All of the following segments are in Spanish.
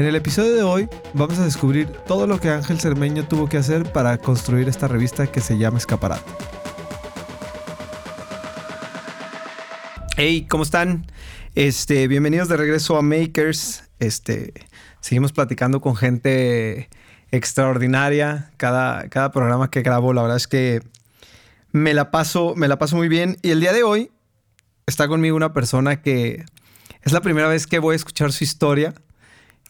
En el episodio de hoy vamos a descubrir todo lo que Ángel Cermeño tuvo que hacer para construir esta revista que se llama Escaparate. Hey, ¿cómo están? Este, bienvenidos de regreso a Makers. Este, seguimos platicando con gente extraordinaria. Cada, cada programa que grabo, la verdad es que me la paso, me la paso muy bien. Y el día de hoy está conmigo una persona que es la primera vez que voy a escuchar su historia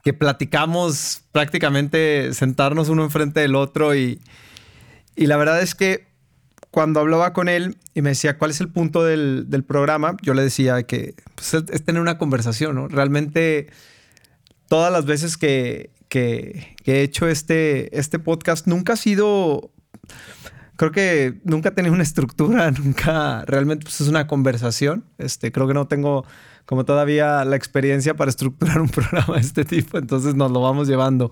que platicamos prácticamente sentarnos uno enfrente del otro y, y la verdad es que cuando hablaba con él y me decía cuál es el punto del, del programa, yo le decía que pues, es tener una conversación, ¿no? Realmente todas las veces que, que, que, he hecho este, este podcast nunca ha sido, creo que nunca tenido una estructura, nunca, realmente pues, es una conversación, este, creo que no tengo como todavía la experiencia para estructurar un programa de este tipo, entonces nos lo vamos llevando.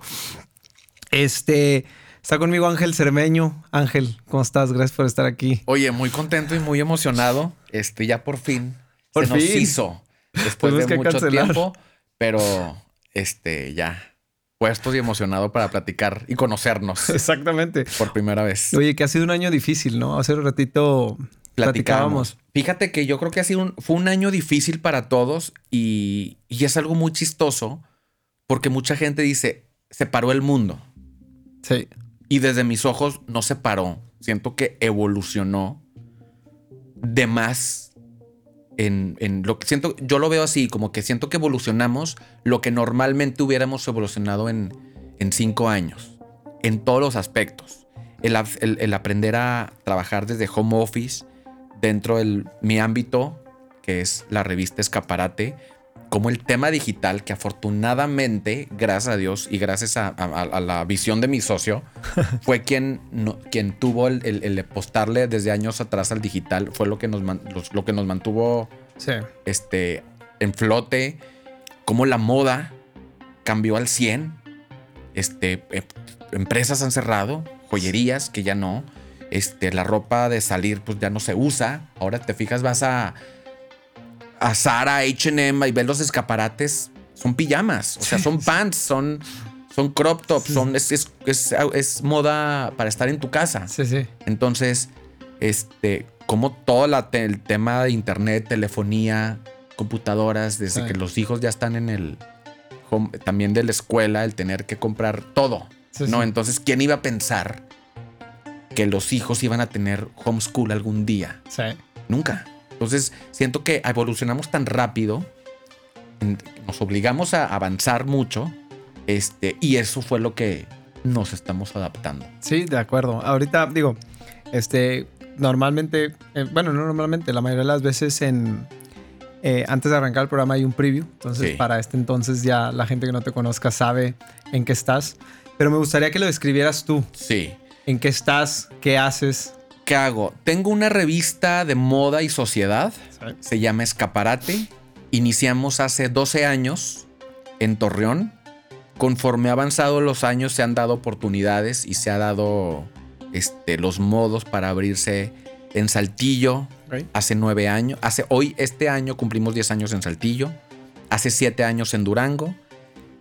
Este, está conmigo Ángel Cermeño. Ángel, ¿cómo estás? Gracias por estar aquí. Oye, muy contento y muy emocionado. Este, ya por fin por se fin. nos hizo después de mucho tiempo, pero este, ya puestos y emocionado para platicar y conocernos. Exactamente. Por primera vez. Oye, que ha sido un año difícil, ¿no? Hace un ratito platicábamos. Fíjate que yo creo que ha sido un, fue un año difícil para todos y, y, es algo muy chistoso porque mucha gente dice, se paró el mundo. Sí. Y desde mis ojos no se paró. Siento que evolucionó de más en, en, lo que siento, yo lo veo así, como que siento que evolucionamos lo que normalmente hubiéramos evolucionado en, en cinco años, en todos los aspectos. El, el, el aprender a trabajar desde home office, dentro de mi ámbito, que es la revista Escaparate, como el tema digital, que afortunadamente, gracias a Dios y gracias a, a, a la visión de mi socio, fue quien, no, quien tuvo el, el, el, apostarle desde años atrás al digital, fue lo que nos, los, lo que nos mantuvo sí. este, en flote, como la moda cambió al 100, este, eh, empresas han cerrado, joyerías que ya no, este, la ropa de salir pues ya no se usa. Ahora te fijas, vas a, a Zara, H&M y ves los escaparates. Son pijamas, o sea, son pants, son, son crop tops, son, es, es, es, es, moda para estar en tu casa. Sí, sí. Entonces, este, como todo la, el tema de internet, telefonía, computadoras, desde que los hijos ya están en el home, también de la escuela, el tener que comprar todo. Sí, ¿no? Entonces, ¿quién iba a pensar que los hijos iban a tener homeschool algún día. Sí. Nunca. Entonces, siento que evolucionamos tan rápido, nos obligamos a avanzar mucho, este, y eso fue lo que nos estamos adaptando. Sí, de acuerdo. Ahorita, digo, este, normalmente, eh, bueno, no normalmente, la mayoría de las veces en, eh, antes de arrancar el programa hay un preview. Entonces, sí. para este entonces ya la gente que no te conozca sabe en qué estás. Pero me gustaría que lo describieras tú. Sí. ¿En qué estás? ¿Qué haces? ¿Qué hago? Tengo una revista de moda y sociedad. ¿Sí? Se llama Escaparate. Iniciamos hace 12 años en Torreón. Conforme ha avanzado los años se han dado oportunidades y se ha dado este, los modos para abrirse en Saltillo. Okay. Hace nueve años. Hace, hoy, este año, cumplimos 10 años en Saltillo. Hace siete años en Durango.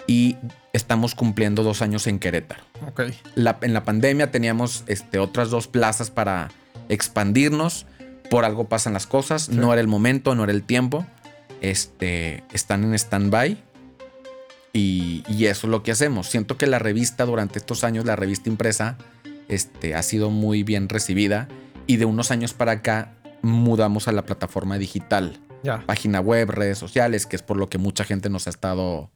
Y estamos cumpliendo dos años en Querétaro. Okay. La, en la pandemia teníamos este, otras dos plazas para expandirnos. Por algo pasan las cosas. Sí. No era el momento, no era el tiempo. Este, están en stand-by. Y, y, eso es lo que hacemos. Siento que la revista durante estos años, la revista impresa, este, ha sido muy bien recibida. Y de unos años para acá mudamos a la plataforma digital. Ya. Página web, redes sociales, que es por lo que mucha gente nos ha estado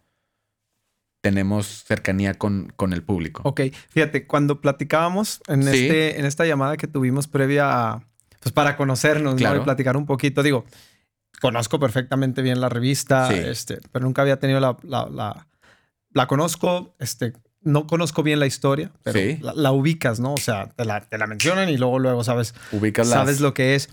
tenemos cercanía con, con, el público. Ok, fíjate, cuando platicábamos en, ¿Sí? este, en esta llamada que tuvimos previa a, pues para conocernos claro. ¿no? y platicar un poquito, digo, conozco perfectamente bien la revista, Sí. este, pero nunca había tenido la, la, la, la conozco, este, no conozco bien la historia, pero Sí. la, la ubicas, ¿no? O sea, te la, te la mencionan y luego, luego sabes, Ubicas las- sabes lo que es.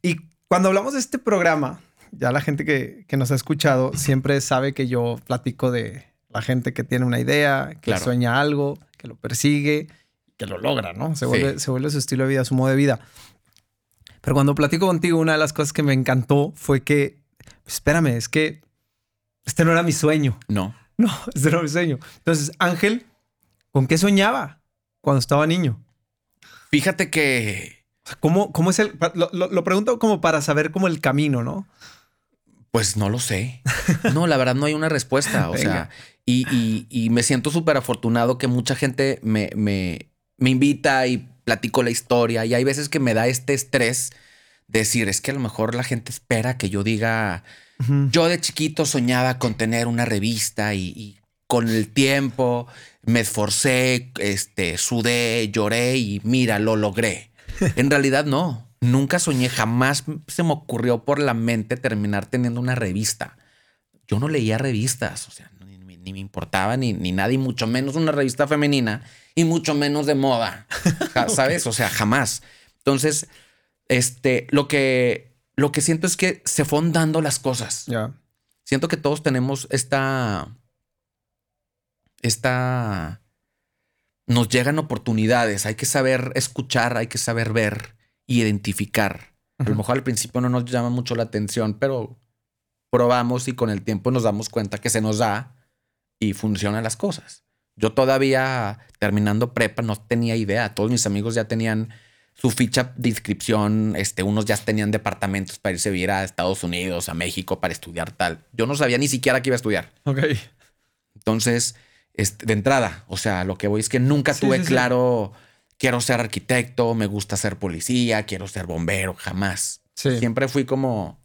Y cuando hablamos de este programa, ya la gente que, que nos ha escuchado siempre sabe que yo platico de la gente que tiene una idea, que Claro. sueña algo, que lo persigue, que lo logra, ¿no? Se Sí. vuelve, se vuelve su estilo de vida, su modo de vida. Pero cuando platico contigo, una de las cosas que me encantó fue que, espérame, es que este no era mi sueño. No. No, este no era mi sueño. Entonces, Ángel, ¿con qué soñaba cuando estaba niño? Fíjate que, ¿Cómo, cómo es el...? Lo, lo- lo pregunto como para saber como el camino, ¿no? Pues no lo sé. No, la verdad no hay una respuesta. O Venga. sea, y, y- y me siento súper afortunado que mucha gente me, me, me invita y platico la historia. Y hay veces que me da este estrés de decir, es que a lo mejor la gente espera que yo diga, yo de chiquito soñaba con tener una revista y, y con el tiempo me esforcé, este, sudé, lloré y mira, lo logré. En realidad no, nunca soñé, jamás se me ocurrió por la mente terminar teniendo una revista. Yo no leía revistas, o sea, ni, me importaba ni, ni nada, y mucho menos una revista femenina, y mucho menos de moda, ¿sabes? O sea, jamás. Entonces, este, lo que, lo que siento es que se fueron dando las cosas. Siento que todos tenemos esta. Esta. Nos llegan oportunidades. Hay que saber escuchar, hay que saber ver y identificar. A lo mejor al principio no nos llama mucho la atención, pero probamos y con el tiempo nos damos cuenta que se nos da y funcionan las cosas. Yo todavía terminando prepa no tenía idea. Todos mis amigos ya tenían su ficha de inscripción. Este, unos ya tenían departamentos para irse a vivir a Estados Unidos, a México para estudiar tal. Yo no sabía ni siquiera que iba a estudiar. Ok. Entonces, este, de entrada, o sea, lo que voy es que nunca Sí, tuve sí, sí. Quiero ser arquitecto, me gusta ser policía, quiero ser bombero, jamás. Sí. Siempre fui como,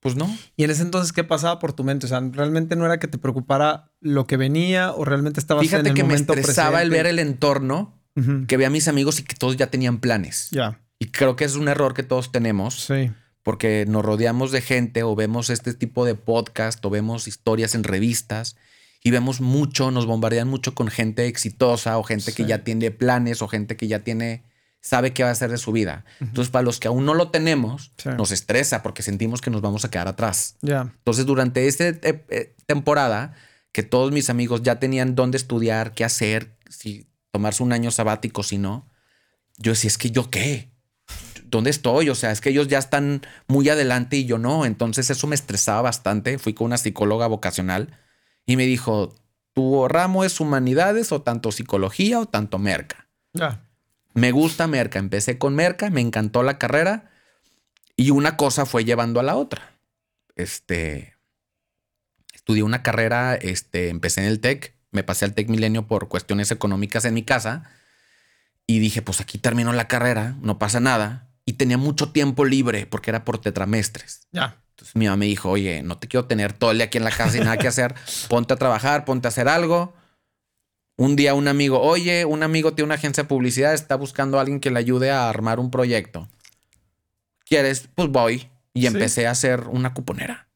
pues no. Y en ese entonces, ¿qué pasaba por tu mente? O sea, ¿realmente no era que te preocupara lo que venía o realmente estabas en Fíjate el que me estresaba el ver el entorno, que veía a mis amigos y que todos ya tenían planes. Ya. Y creo que es un error que todos tenemos. Sí. porque nos rodeamos de gente o vemos este tipo de podcast o vemos historias en revistas y vemos mucho, nos bombardean mucho con gente exitosa o gente que ya tiene planes o gente que ya tiene, sabe qué va a hacer de su vida. Entonces, para los que aún no lo tenemos, Sí. nos estresa porque sentimos que nos vamos a quedar atrás. Ya. Entonces, durante esta temporada, que todos mis amigos ya tenían dónde estudiar, qué hacer, si tomarse un año sabático, si no, yo decía, es que yo qué, ¿dónde estoy? O sea, es que ellos ya están muy adelante y yo no. Entonces, eso me estresaba bastante. Fui con una psicóloga vocacional y me dijo, ¿tu ramo es humanidades o tanto psicología o tanto merca? Ya. Me gusta Merca. Empecé con Merca, me encantó la carrera y una cosa fue llevando a la otra. Este, estudié una carrera, este, empecé en el TEC, me pasé al TEC Milenio por cuestiones económicas en mi casa y dije, pues aquí termino la carrera, no pasa nada. Y tenía mucho tiempo libre porque era por tetramestres. Ya. Entonces mi mamá me dijo, oye, no te quiero tener todo el día aquí en la casa y nada que hacer. Ponte a trabajar, ponte a hacer algo. Un día un amigo, oye, un amigo tiene una agencia de publicidad, está buscando a alguien que le ayude a armar un proyecto. ¿Quieres? Pues voy. Y Sí. empecé a hacer una cuponera.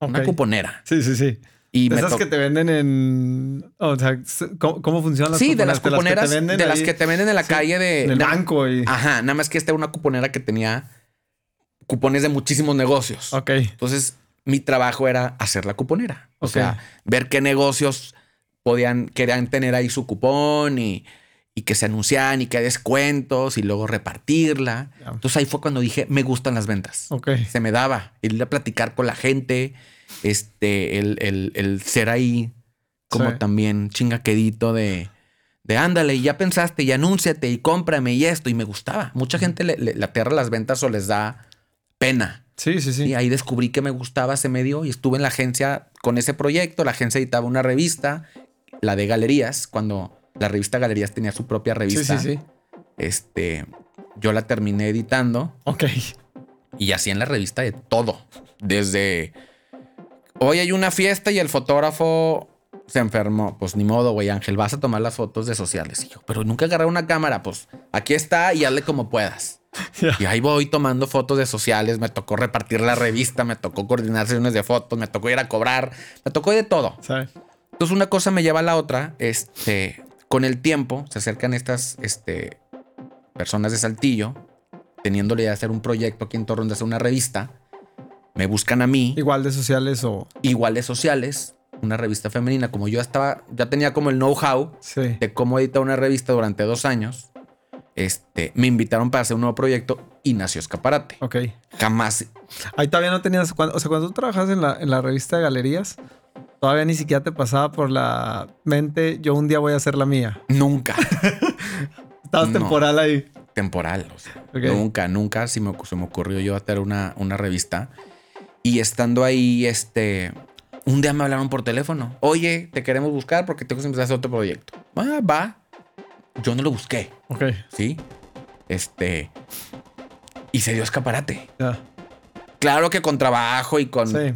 Una cuponera. Sí, sí, sí. Y esas que te venden en... O sea, ¿cómo, cómo funcionan las Sí, de las cuponeras? cuponeras, que te venden de las que te venden en la sí, calle de... En el banco y... Ajá, nada más que esta era una cuponera que tenía cupones de muchísimos negocios. Ok. Entonces, mi trabajo era hacer la cuponera. O sea, ver qué negocios podían, querían tener ahí su cupón y, y que se anunciaran y que descuentos y luego repartirla. Entonces ahí fue cuando dije, me gustan las ventas. Ok. Se me daba ir a platicar con la gente, este, el, el- el ser ahí como Sí. también chingaquedito de, de ándale y ya pensaste y anúnciate y cómprame y esto. Y me gustaba. Mucha gente le, le, le aterra las ventas o les da pena. Sí, sí, sí. Y ahí descubrí que me gustaba, se me dio y estuve en la agencia con ese proyecto. La agencia editaba una revista, la de galerías, cuando la revista Galerías tenía su propia sí, revista. sí, sí. Este, yo la terminé editando Ok. y hacía en la revista de todo. Desde hoy hay una fiesta y el fotógrafo se enfermó. Pues ni modo, güey, Ángel, vas a tomar las fotos de sociales. Y yo, pero nunca agarré una cámara. Pues aquí está y hazle como puedas. Y ahí voy tomando fotos de sociales, me tocó repartir la revista, me tocó coordinar sesiones de fotos, me tocó ir a cobrar, me tocó de todo. Entonces una cosa me lleva a la otra, este, con el tiempo se acercan estas este, personas de Saltillo, teniéndole de hacer un proyecto aquí en Torreón de hacer una revista, me buscan a mí. Igual de sociales o... Igual de sociales, una revista femenina, como yo estaba, ya tenía como el know-how de cómo editar una revista durante dos años este, me invitaron para hacer un nuevo proyecto y nació Escaparate. Ok. Jamás. Ahí todavía no tenías, o sea, cuando tú trabajas en la, en la revista de galerías, todavía ni siquiera te pasaba por la mente, yo un día voy a hacer la mía. Nunca. Estabas temporal ahí. Temporal, o sea, nunca, nunca se me, se me ocurrió yo hacer una, una revista. Y estando ahí, este, un día me hablaron por teléfono. Oye, te queremos buscar porque tengo que empezar a hacer otro proyecto. Ah, va yo no lo busqué. Ok. Sí. Este. Y se dio escaparate. Claro que con trabajo y con. Sí.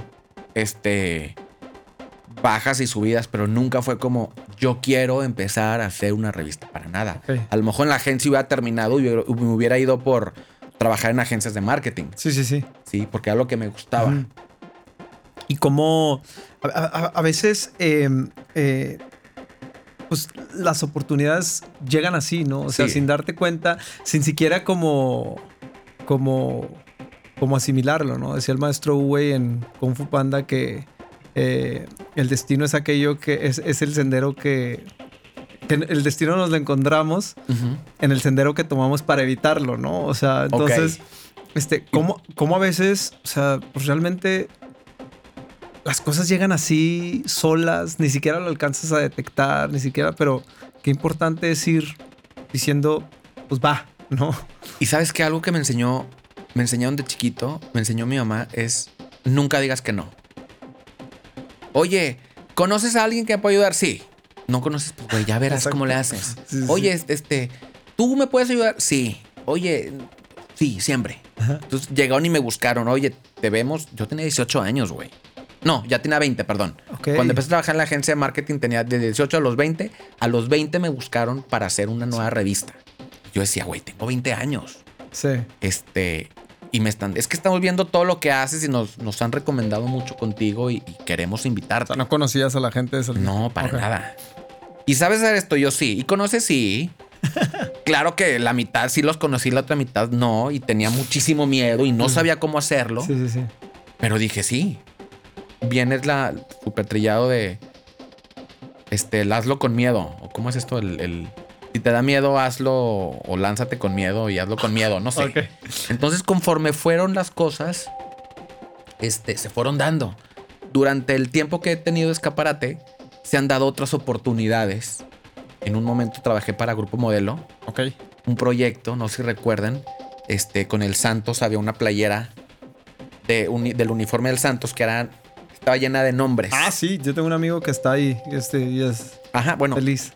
Este. Bajas y subidas, pero nunca fue como yo quiero empezar a hacer una revista para nada. A lo mejor en la agencia hubiera terminado y me hubiera ido por trabajar en agencias de marketing. Sí, sí, sí. Sí, porque era lo que me gustaba. Y como a, veces em, eh, pues las oportunidades llegan así, ¿no? O sea, sin darte cuenta, sin siquiera como, como, como asimilarlo, ¿no? Decía el maestro Uwe en Kung Fu Panda que eh, el destino es aquello que es, el sendero que, el destino nos lo encontramos en el sendero que tomamos para evitarlo, ¿no? O sea, entonces, este, ¿cómo, ¿cómo, a veces, o sea, pues realmente las cosas llegan así solas, ni siquiera lo alcanzas a detectar, ni siquiera, pero qué importante es ir diciendo, pues va, ¿no? Y sabes que algo que me enseñó, me enseñaron de chiquito, me enseñó mi mamá, es nunca digas que no. Oye, ¿conoces a alguien que me puede ayudar? Sí. No conoces, pues güey, ya verás cómo le haces. Oye, este, ¿tú me puedes ayudar? Sí. Oye, sí, siempre. Entonces llegaron y me buscaron. Oye, te vemos. Yo tenía 18 años, güey. No, ya tenía 20, perdón. Cuando empecé a trabajar en la agencia de marketing tenía de 18 a los 20. A los 20 me buscaron para hacer una nueva revista. Yo decía, güey, tengo 20 años. Sí. Este, y me están, es que estamos viendo todo lo que haces y nos, nos han recomendado mucho contigo y, queremos invitarte. ¿no conocías a la gente de eso? No, para nada. ¿Y sabes hacer esto? Yo sí. ¿Y conoces? Sí. claro que la mitad sí los conocí, la otra mitad no. Y tenía muchísimo miedo y no sabía cómo hacerlo. Sí, sí, sí. Pero dije, sí es la super trillado de este, el hazlo con miedo. ¿O cómo es esto? El, si te da miedo, hazlo o lánzate con miedo y hazlo con miedo. No sé. Entonces, conforme fueron las cosas, este, se fueron dando. Durante el tiempo que he tenido escaparate, se han dado otras oportunidades. En un momento trabajé para Grupo Modelo. Ok. Un proyecto, no sé si recuerdan. Este, con el Santos había una playera de, del uniforme del Santos que era estaba llena de nombres. Ah, sí, yo tengo un amigo que está ahí este, y es Ajá, bueno, feliz.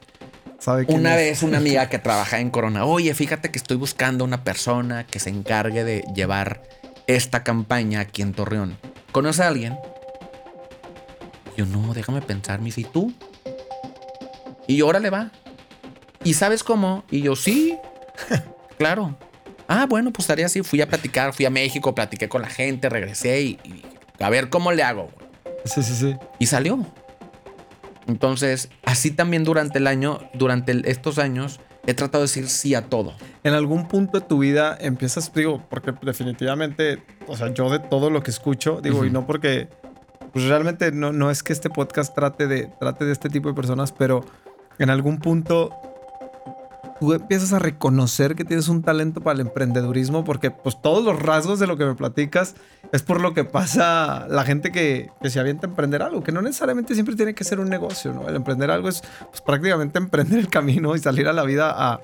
¿Sabe una vez una amiga que trabaja en Corona, oye, fíjate que estoy buscando una persona que se encargue de llevar esta campaña aquí en Torreón. ¿Conoce a alguien? Yo, no, déjame pensar, me ¿y tú? Y ahora le va. ¿Y sabes cómo? Y yo, sí, claro. Ah, bueno, pues estaría así. Fui a platicar, fui a México, platiqué con la gente, regresé y, y a ver cómo le hago. Sí, sí, sí. Y salió. Entonces, así también durante el año, durante estos años, he tratado de decir sí a todo. En algún punto de tu vida empiezas, digo, porque definitivamente, o sea, yo de todo lo que escucho, digo, y no porque, pues realmente no, no es que este podcast trate de, trate de este tipo de personas, pero en algún punto tú empiezas a reconocer que tienes un talento para el emprendedurismo porque pues todos los rasgos de lo que me platicas es por lo que pasa la gente que, se avienta a emprender algo, que no necesariamente siempre tiene que ser un negocio, ¿no? El emprender algo es pues, prácticamente emprender el camino y salir a la vida a...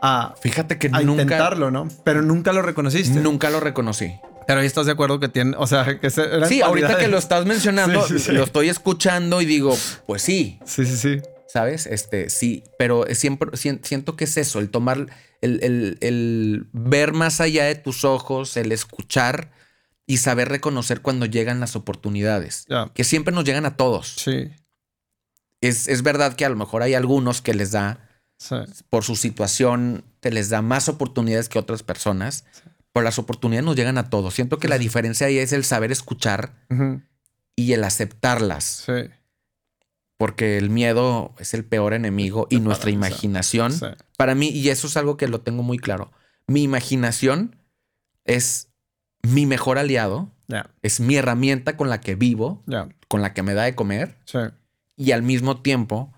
a Fíjate que a intentarlo, ¿no? Pero nunca lo reconociste. Nunca lo reconocí. Pero ahí estás de acuerdo que tiene, o sea, que Sí, ahorita que lo estás mencionando, lo estoy escuchando y digo, pues sí. Sí, sí, sí. ¿sabes? Este, sí, pero siempre siento que es eso, el tomar, el, ver más allá de tus ojos, el escuchar y saber reconocer cuando llegan las oportunidades, que siempre nos llegan a todos. Sí. Es, verdad que a lo mejor hay algunos que les da, por su situación, te les da más oportunidades que otras personas, pero las oportunidades nos llegan a todos. Siento que la diferencia ahí es el saber escuchar y el aceptarlas, Sí. porque el miedo es el peor enemigo y nuestra imaginación, Sí. para mí, y eso es algo que lo tengo muy claro, mi imaginación es mi mejor aliado, es mi herramienta con la que vivo, con la que me da de comer, Sí. y al mismo tiempo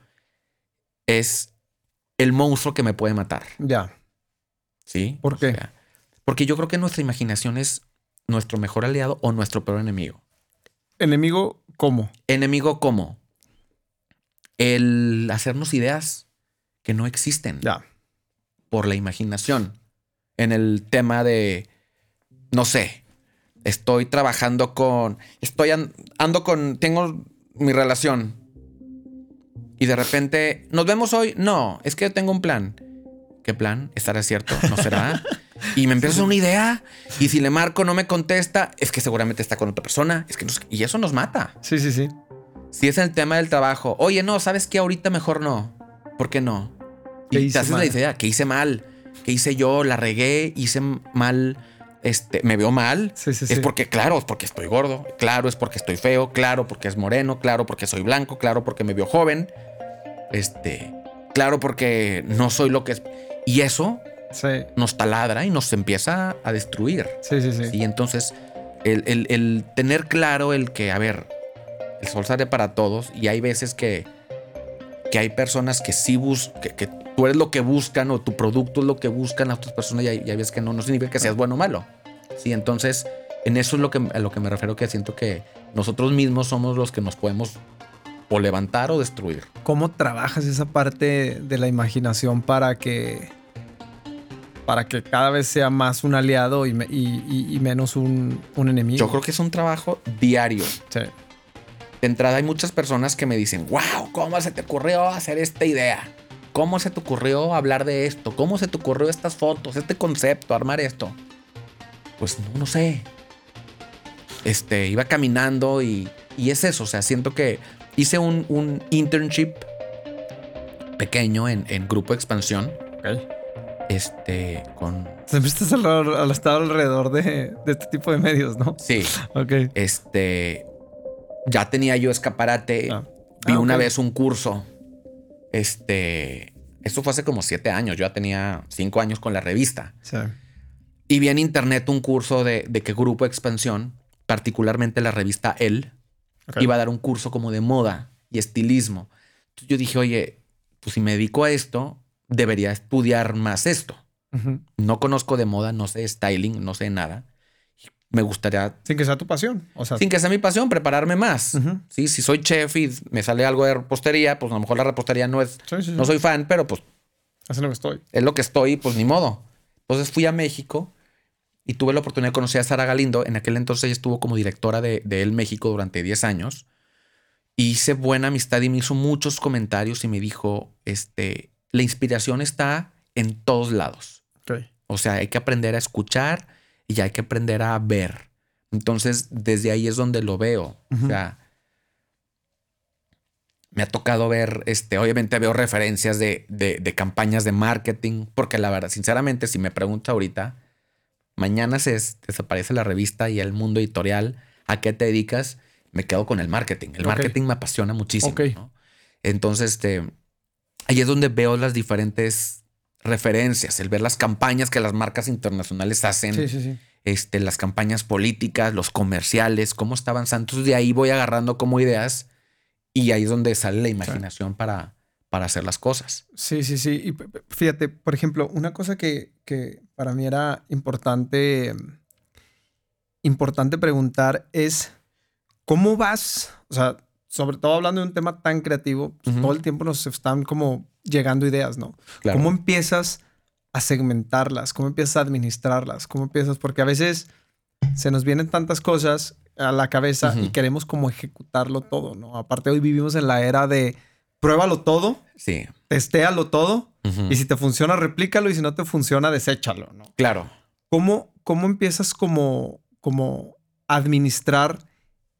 es el monstruo que me puede matar. Ya. ¿Sí? ¿Por O qué? sea, porque yo creo que nuestra imaginación es nuestro mejor aliado o nuestro peor enemigo. Enemigo, ¿cómo? Enemigo como el hacernos ideas que no existen Ya. por la imaginación. En el tema de, no sé, estoy trabajando con, estoy an- ando con, tengo mi relación y de repente, ¿nos vemos hoy? No, es que tengo un plan. ¿Qué plan? ¿Estará cierto? ¿No será? Y me empieza una idea y si le marco no me contesta, es que seguramente está con otra persona. Es que nos- y eso nos mata. Sí, sí, sí. Si es el tema del trabajo, oye, no, ¿sabes qué? Ahorita mejor no. ¿Por qué no? ¿Qué Y te haces mal? la idea, ¿qué hice mal? ¿Qué hice yo? ¿La regué? ¿Hice mal? Este, ¿Me veo mal? Sí, sí, es sí. porque, claro, es porque estoy gordo. Claro, es porque estoy feo. Claro, porque es moreno. Claro, porque soy blanco. Claro, porque me veo joven. Este, claro, porque no soy lo que es. Y eso Sí. nos taladra y nos empieza a destruir. Sí, sí, sí. Y entonces, el, el- el tener claro el que, a ver, el sol sale para todos y hay veces que, que hay personas que sí buscan, que, que tú eres lo que buscan o tu producto es lo que buscan las otras personas y hay, y hay veces que no, no significa que seas bueno o malo. Sí, entonces, en eso es lo que, a lo que me refiero, que siento que nosotros mismos somos los que nos podemos o levantar o destruir. ¿Cómo trabajas esa parte de la imaginación para que para que cada vez sea más un aliado y, me- y- y- y menos un, un enemigo? Yo creo que es un trabajo diario. Sí. De entrada hay muchas personas que me dicen, wow, ¿cómo se te ocurrió hacer esta idea? ¿Cómo se te ocurrió hablar de esto? ¿Cómo se te ocurrió estas fotos, este concepto, armar esto? Pues no, no sé. Este, iba caminando y, y es eso. O sea, siento que hice un, un internship pequeño en, en Grupo Expansión. Este, con... Siempre estás alrededor, al estar alrededor de, de este tipo de medios, ¿no? Sí, Ok. este, ya tenía yo escaparate. Ah. Vi Ah, una ok. vez un curso. Este, esto fue hace como siete años. Yo ya tenía cinco años con la revista. Sí. Y vi en internet un curso de, de que Grupo Expansión, particularmente la revista El, iba a dar un curso como de moda y estilismo. Entonces yo dije, oye, pues si me dedico a esto, debería estudiar más esto. Ujú. No conozco de moda, no sé styling, no sé nada. Me gustaría Sin que sea tu pasión. O sea, sin que sea mi pasión, prepararme más. Ujú. Sí, si soy chef y me sale algo de repostería, pues a lo mejor la repostería no es, sí, sí, no soy fan, pero pues Así lo que estoy. es lo que estoy, pues ni modo. Entonces fui a México y tuve la oportunidad de conocer a Sara Galindo. En aquel entonces ella estuvo como directora de, de El México durante 10 años. Y hice buena amistad y me hizo muchos comentarios y me dijo, este, la inspiración está en todos lados. O sea, hay que aprender a escuchar y hay que aprender a ver. Entonces, desde ahí es donde lo veo. O sea, me ha tocado ver, este, obviamente veo referencias de, de- de campañas de marketing, porque la verdad, sinceramente, si me pregunta ahorita, mañana se des- desaparece la revista y el mundo editorial, ¿a qué te dedicas? Me quedo con el marketing. El marketing me apasiona muchísimo. Entonces, este, ahí es donde veo las diferentes referencias, el ver las campañas que las marcas internacionales hacen, Sí, sí, sí. este, las campañas políticas, los comerciales, cómo está avanzando. Entonces de ahí voy agarrando como ideas y ahí es donde sale la imaginación para, para hacer las cosas. Sí, sí, sí. Y fíjate, por ejemplo, una cosa que, que para mí era importante, importante preguntar es cómo vas, o sea, sobre todo hablando de un tema tan creativo, pues, todo el tiempo nos están como llegando ideas, ¿no? Claro. ¿Cómo empiezas a segmentarlas? ¿Cómo empiezas a administrarlas? ¿Cómo empiezas? Porque a veces se nos vienen tantas cosas a la cabeza y queremos como ejecutarlo todo, ¿no? Aparte hoy vivimos en la era de pruébalo todo, Sí. testéalo todo y si te funciona, replícalo y si no te funciona, deséchalo, ¿no? Claro. ¿Cómo, cómo empiezas como, como administrar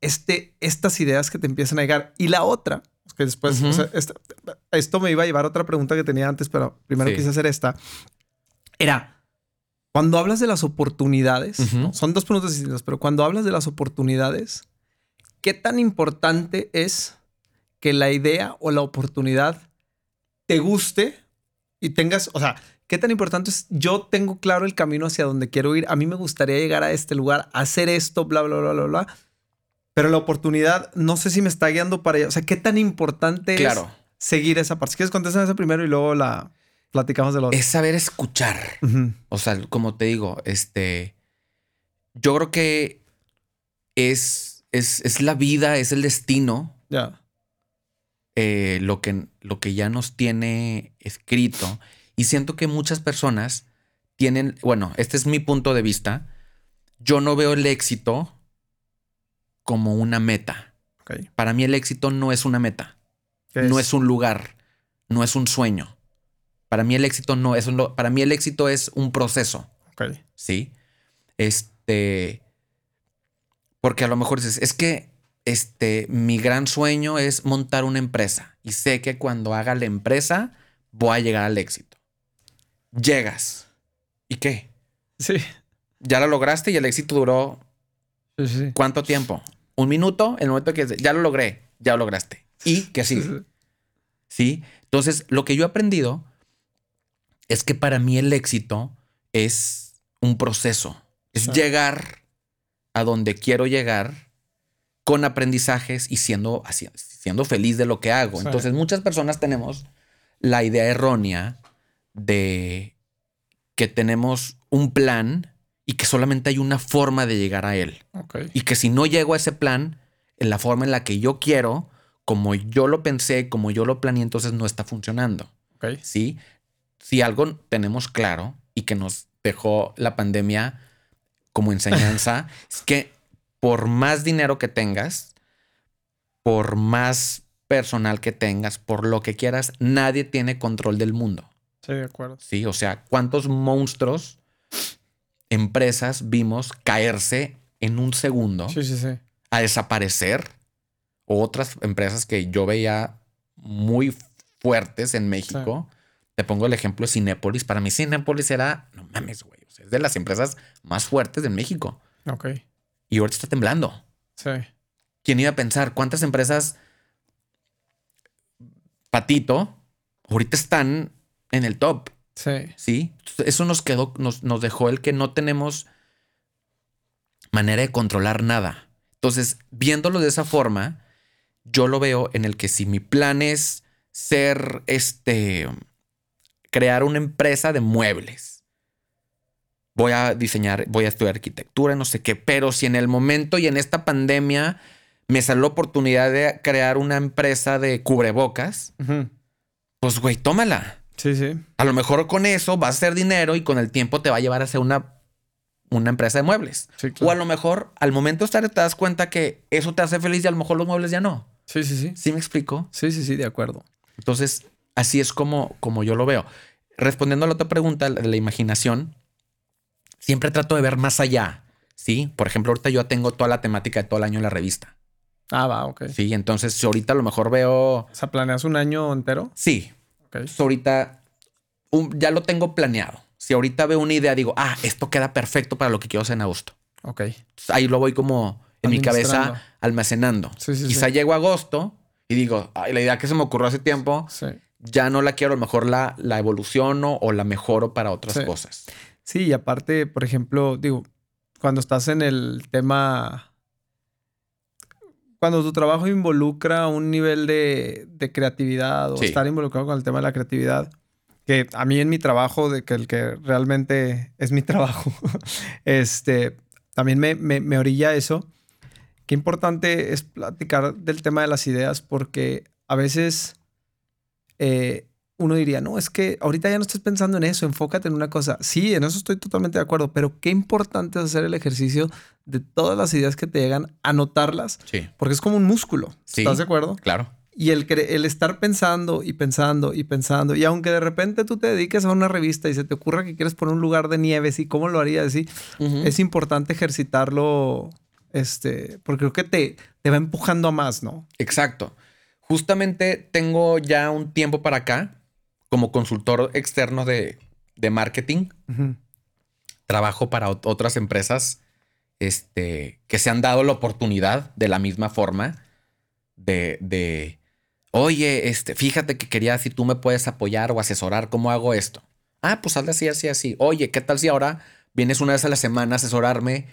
este, estas ideas que te empiezan a llegar? Y la otra, que después, Ujú. o sea, esta- esto me iba a llevar a otra pregunta que tenía antes, pero primero Sí. quise hacer esta. era, cuando hablas de las oportunidades, son dos preguntas distintas, pero cuando hablas de las oportunidades, ¿qué tan importante es que la idea o la oportunidad te guste y tengas, o sea, qué tan importante es, yo tengo claro el camino hacia donde quiero ir, a mí me gustaría llegar a este lugar, hacer esto, bla, bla, bla, bla, bla, pero la oportunidad no sé si me está guiando para allá, o sea, qué tan importante Claro. es seguir esa parte. Si quieres contestar esa primero y luego la platicamos de lo otro. Es saber escuchar. O sea, como te digo, este. Yo creo que es, es, es la vida, es el destino, Ya. eh, lo, que, lo que ya nos tiene escrito. Y siento que muchas personas tienen. Bueno, este es mi punto de vista. Yo no veo el éxito como una meta. Para mí, el éxito no es una meta. ¿Qué no es un lugar, no es un sueño. Para mí el éxito no es un, para mí el éxito es un proceso. ¿sí? Este, porque a lo mejor dices, es que este, mi gran sueño es montar una empresa y sé que cuando haga la empresa voy a llegar al éxito. Llegas. ¿Y qué? Sí. Ya lo lograste y el éxito duró Sí, sí. ¿Cuánto ¿cuánto tiempo? Un minuto, el momento que ya lo logré, ya lo lograste. ¿Y qué sigue? ¿sí? Entonces, lo que yo he aprendido es que para mí el éxito es un proceso, es llegar a donde quiero llegar con aprendizajes y siendo, siendo feliz de lo que hago. Sí. Entonces, muchas personas tenemos la idea errónea de que tenemos un plan y que solamente hay una forma de llegar a él y que si no llego a ese plan en la forma en la que yo quiero, como yo lo pensé, como yo lo planeé, entonces no está funcionando. ¿Sí? Si algo tenemos claro y que nos dejó la pandemia como enseñanza, es que por más dinero que tengas, por más personal que tengas, por lo que quieras, nadie tiene control del mundo. Sí, de acuerdo. ¿sí? O sea, ¿cuántos monstruos, empresas vimos caerse en un segundo Sí, sí, sí. a desaparecer? Otras empresas que yo veía muy fuertes en México. Te pongo el ejemplo de Cinépolis. Para mí Cinépolis era, no mames, güey, o sea, es de las empresas más fuertes de México. Ok. Y ahorita está temblando. Sí. ¿Quién iba a pensar cuántas empresas patito ahorita están en el top? Sí. ¿sí? Eso nos quedó, nos, nos dejó el que no tenemos manera de controlar nada. Entonces, viéndolo de esa forma, yo lo veo en el que si mi plan es ser, este, crear una empresa de muebles, voy a diseñar, voy a estudiar arquitectura, no sé qué, pero si en el momento y en esta pandemia me salió la oportunidad de crear una empresa de cubrebocas, pues güey, tómala. Sí, sí. A lo mejor con eso vas a hacer dinero y con el tiempo te va a llevar a ser una, una empresa de muebles. Sí, O a lo mejor al momento de estar te das cuenta que eso te hace feliz y a lo mejor los muebles ya no. Sí, sí, sí. ¿Sí me explico? Sí, sí, sí, de acuerdo. Entonces, así es como, como yo lo veo. Respondiendo a la otra pregunta de la imaginación, siempre trato de ver más allá. Sí, por ejemplo, ahorita yo tengo toda la temática de todo el año en la revista. Ah, va, ok. Sí, entonces si ahorita a lo mejor veo, O sea, ¿planeas un año entero? sí, Entonces, ahorita un- ya lo tengo planeado. Si ahorita veo una idea, digo, ah, esto queda perfecto para lo que quiero hacer en agosto. Ok. Entonces, ahí lo voy como en mi cabeza almacenando. Sí, sí, Quizá sí. llego a agosto y digo, ay, la idea que se me ocurrió hace tiempo, ya no la quiero, a lo mejor la, la evoluciono o la mejoro para otras cosas. Sí, y aparte, por ejemplo, digo, cuando estás en el tema. Cuando tu trabajo involucra un nivel de, de creatividad o Sí. estar involucrado con el tema de la creatividad, que a mí en mi trabajo, de que el que realmente es mi trabajo, este, también me, me, me orilla eso. Qué importante es platicar del tema de las ideas porque a veces eh, uno diría, no, es que ahorita ya no estés pensando en eso, enfócate en una cosa. Sí, en eso estoy totalmente de acuerdo, pero qué importante es hacer el ejercicio de todas las ideas que te llegan, anotarlas, Sí, porque es como un músculo. Sí. ¿Estás de acuerdo? claro. Y el, el estar pensando y pensando y pensando, y aunque de repente tú te dediques a una revista y se te ocurra que quieres poner un lugar de nieves y cómo lo harías, ¿sí? Ujú. es importante ejercitarlo, este, porque creo que te, te va empujando a más, ¿no? Exacto. Justamente tengo ya un tiempo para acá como consultor externo de, de marketing. Trabajo para otras empresas este, que se han dado la oportunidad de la misma forma de, de, oye, este, fíjate que quería si tú me puedes apoyar o asesorar, ¿cómo hago esto? Ah, pues hazle así, así, así. Oye, ¿qué tal si ahora vienes una vez a la semana a asesorarme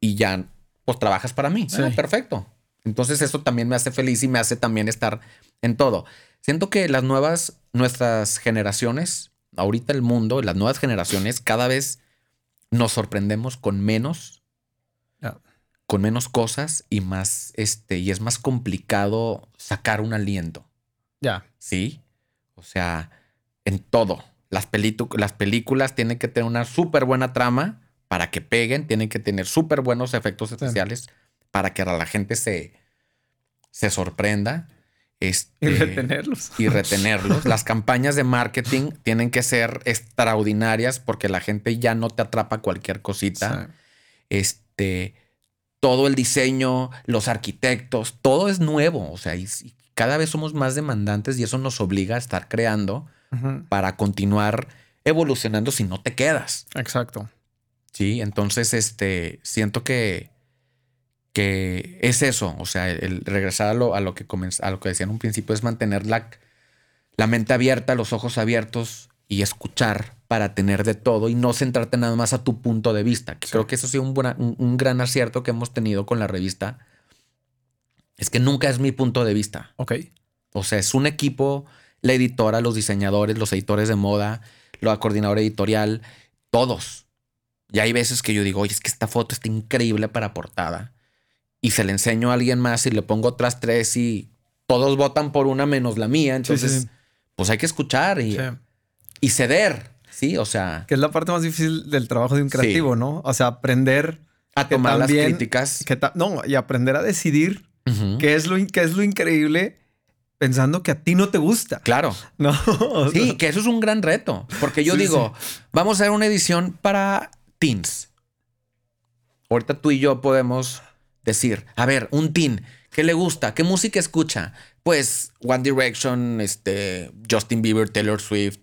y ya, pues trabajas para mí? Ah, perfecto. Entonces eso también me hace feliz y me hace también estar en todo. Siento que las nuevas, nuestras generaciones, ahorita el mundo, las nuevas generaciones, cada vez nos sorprendemos con menos con menos cosas y más, este, y es más complicado sacar un aliento. Ya. Sí. O sea, en todo. Las, las películas tienen que tener una súper buena trama para que peguen, tienen que tener súper buenos efectos especiales para que la gente se, se sorprenda. Este, y retenerlos. Y retenerlos. Las campañas de marketing tienen que ser extraordinarias porque la gente ya no te atrapa cualquier cosita. Este, todo el diseño, los arquitectos, todo es nuevo. O sea, y, cada vez somos más demandantes y eso nos obliga a estar creando para continuar evolucionando si no te quedas. Exacto. Sí, entonces este siento que, que es eso. O sea, el, regresar a lo, a lo que a lo que decía en un principio es mantener la, la mente abierta, los ojos abiertos y escuchar para tener de todo y no centrarte nada más a tu punto de vista. Creo que eso ha sido un, un, gran acierto que hemos tenido con la revista. Es que nunca es mi punto de vista. Ok. O sea, es un equipo, la editora, los diseñadores, los editores de moda, la coordinadora editorial, todos. Y hay veces que yo digo, oye, es que esta foto está increíble para portada. Y se le enseño a alguien más y le pongo otras tres y todos votan por una menos la mía. Entonces, pues hay que escuchar y, y ceder. Sí, o sea. Que es la parte más difícil del trabajo de un creativo, ¿no? O sea, aprender a tomar las críticas. no, y aprender a decidir qué, es lo, qué es lo increíble pensando que a ti no te gusta. Claro. No. Sí, que eso es un gran reto. Porque yo digo, vamos a hacer una edición para teens. Ahorita tú y yo podemos decir, a ver, un teen, ¿qué le gusta? ¿Qué música escucha? Pues One Direction, este, Justin Bieber, Taylor Swift,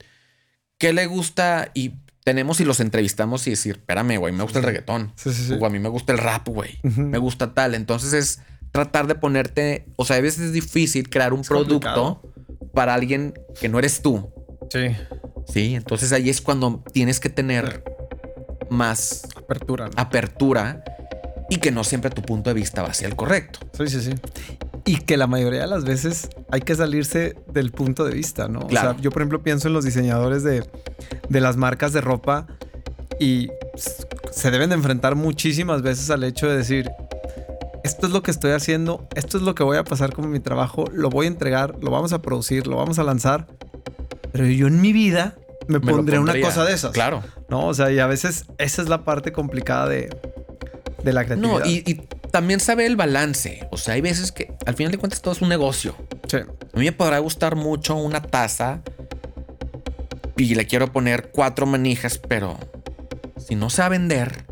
qué le gusta y tenemos y los entrevistamos y decir, espérame, güey, me gusta el reggaetón. o a mí me gusta el rap, güey. Me gusta tal. Entonces es tratar de ponerte, o sea, a veces es difícil crear un producto para alguien que no eres tú. Sí. Sí, entonces ahí es cuando tienes que tener más apertura. Apertura y que no siempre tu punto de vista va a ser el correcto. Sí, sí, sí. Y que la mayoría de las veces hay que salirse del punto de vista, ¿no? Claro. O sea, yo por ejemplo pienso en los diseñadores de, de las marcas de ropa y se deben de enfrentar muchísimas veces al hecho de decir, esto es lo que estoy haciendo, esto es lo que voy a pasar con mi trabajo, lo voy a entregar, lo vamos a producir, lo vamos a lanzar, pero yo en mi vida me, pondré una cosa de esas. Claro. No, o sea, y a veces esa es la parte complicada de, de la creatividad. No, y, también sabe el balance. O sea, hay veces que al final de cuentas todo es un negocio. Sí. A mí me podrá gustar mucho una taza y le quiero poner cuatro manijas, pero si no se va a vender,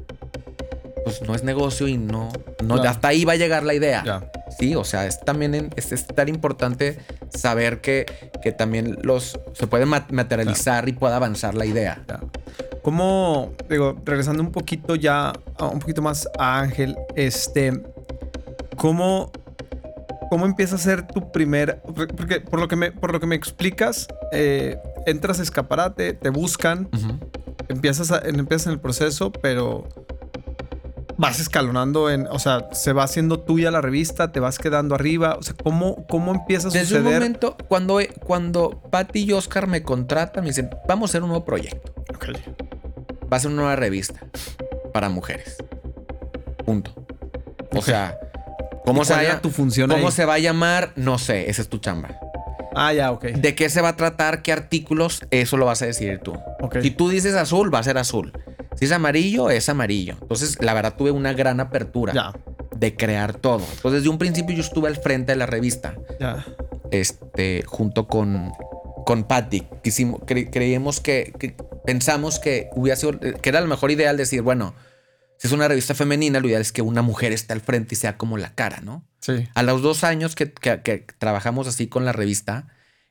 pues no es negocio y no, no hasta ahí va a llegar la idea. Sí, o sea, es también es, tan importante saber que, que también los se puede materializar y pueda avanzar la idea. ¿Cómo, digo, regresando un poquito ya, un poquito más a Ángel, este, cómo, cómo empieza a ser tu primer, porque por lo que me, por lo que me explicas, eh, entras a escaparate, te buscan, empiezas, empiezas en el proceso, pero vas escalonando en, o sea, se va haciendo tuya la revista, te vas quedando arriba, o sea, ¿cómo, cómo empieza a suceder? Desde un momento, cuando, cuando Patty y Oscar me contratan, me dicen, vamos a hacer un nuevo proyecto. Ok va a ser una nueva revista para mujeres. Punto. O sea, ¿cómo, se, vaya, tu función ¿cómo se va a llamar? No sé, esa es tu chamba. Ah, ya, ok. ¿De qué se va a tratar? ¿Qué artículos? Eso lo vas a decidir tú. Si tú dices azul, va a ser azul. Si es amarillo, es amarillo. Entonces, la verdad, tuve una gran apertura de crear todo. Entonces, desde un principio yo estuve al frente de la revista. Ya. Este, junto con, con Patty. creíamos que, pensamos que hubiera sido, que era la mejor ideal decir, bueno, si es una revista femenina, lo ideal es que una mujer esté al frente y sea como la cara, ¿no? Sí. A los dos años que, trabajamos así con la revista,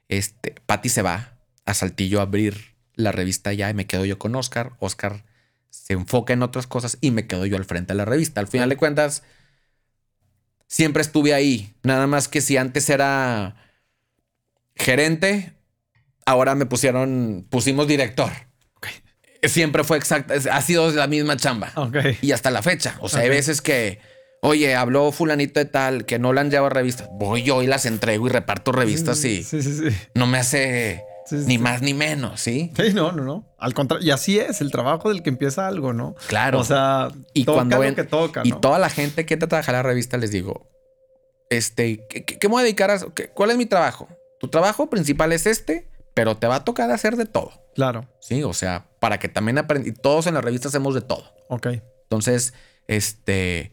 este, Patty se va a Saltillo a abrir la revista ya y me quedo yo con Oscar. Oscar se enfoca en otras cosas y me quedo yo al frente de la revista. Al final de cuentas, siempre estuve ahí. Nada más que si antes era gerente, ahora me pusieron, pusimos director. Siempre fue exacta, ha sido la misma chamba. Y hasta la fecha. O sea, hay veces que, oye, habló fulanito de tal, que no le han llevado revistas. Voy yo y las entrego y reparto revistas y no me hace ni más ni menos, ¿sí? Sí, no, no, no. Al contrario, y así es el trabajo del que empieza algo, ¿no? Claro. O sea, y cuando ven, que toca, Y toda la gente que te trabaja la revista les digo, este, ¿qué, me voy a dedicar a? ¿Cuál es mi trabajo? Tu trabajo principal es este, pero te va a tocar hacer de todo. Claro. Sí, o sea, para que también aprendí. Todos en la revista hacemos de todo. Ok. Entonces, este,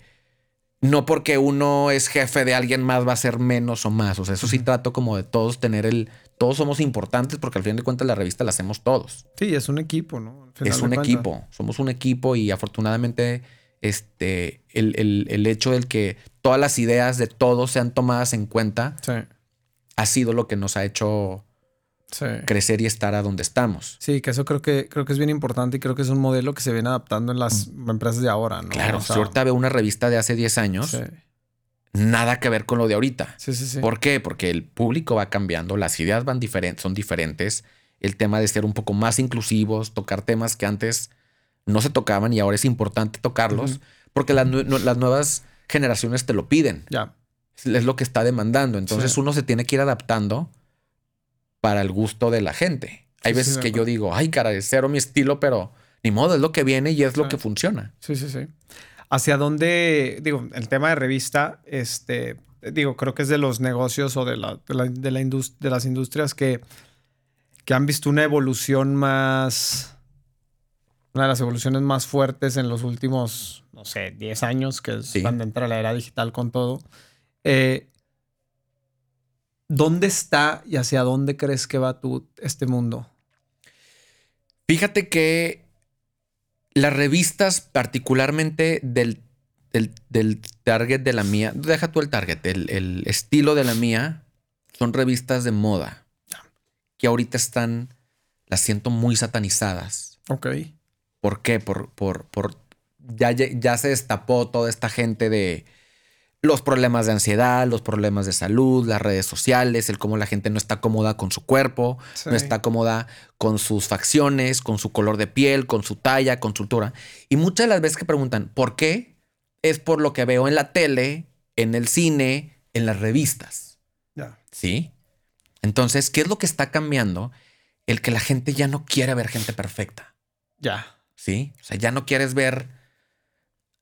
no porque uno es jefe de alguien más va a ser menos o más. O sea, eso sí trato como de todos tener el, todos somos importantes porque al fin de cuentas la revista la hacemos todos. Sí, es un equipo, ¿no? Es un equipo, somos un equipo y afortunadamente este, el, el, hecho del que todas las ideas de todos sean tomadas en cuenta ha sido lo que nos ha hecho crecer y estar a donde estamos. Sí, que eso creo que, creo que es bien importante y creo que es un modelo que se viene adaptando en las mm. empresas de ahora, ¿no? Claro, si ahorita veo una revista de hace 10 años nada que ver con lo de ahorita. Sí, sí, sí. ¿Por qué? Porque el público va cambiando, las ideas van diferentes, son diferentes. El tema de ser un poco más inclusivos, tocar temas que antes no se tocaban y ahora es importante tocarlos porque las, nuevas generaciones te lo piden. Ya. Es lo que está demandando. Entonces uno se tiene que ir adaptando para el gusto de la gente. Hay veces que yo digo, ay, cara, es cero mi estilo, pero ni modo, es lo que viene y es lo que funciona. Sí, sí, sí hacia dónde, digo, el tema de revista, este, digo, creo que es de los negocios o de, la, de, la, de, de las industrias que, que han visto una evolución más, una de las evoluciones más fuertes en los últimos, no sé, 10 años, que van de entrar a la era digital con todo. Eh, ¿Dónde está y hacia dónde crees que va tu, este mundo? Fíjate que las revistas, particularmente del, del, target de la mía, deja tú el target, el, estilo de la mía, son revistas de moda que ahorita están, las siento muy satanizadas. Ok. ¿Por qué? Por, por, por ya, ya se destapó toda esta gente de los problemas de ansiedad, los problemas de salud, las redes sociales, el cómo la gente no está cómoda con su cuerpo, no está cómoda con sus facciones, con su color de piel, con su talla, con su altura. Y muchas de las veces que preguntan, ¿por qué? Es por lo que veo en la tele, en el cine, en las revistas. Ya. ¿Sí? Entonces, ¿qué es lo que está cambiando? El que la gente ya no quiere ver gente perfecta. Ya. ¿Sí? O sea, ya no quieres ver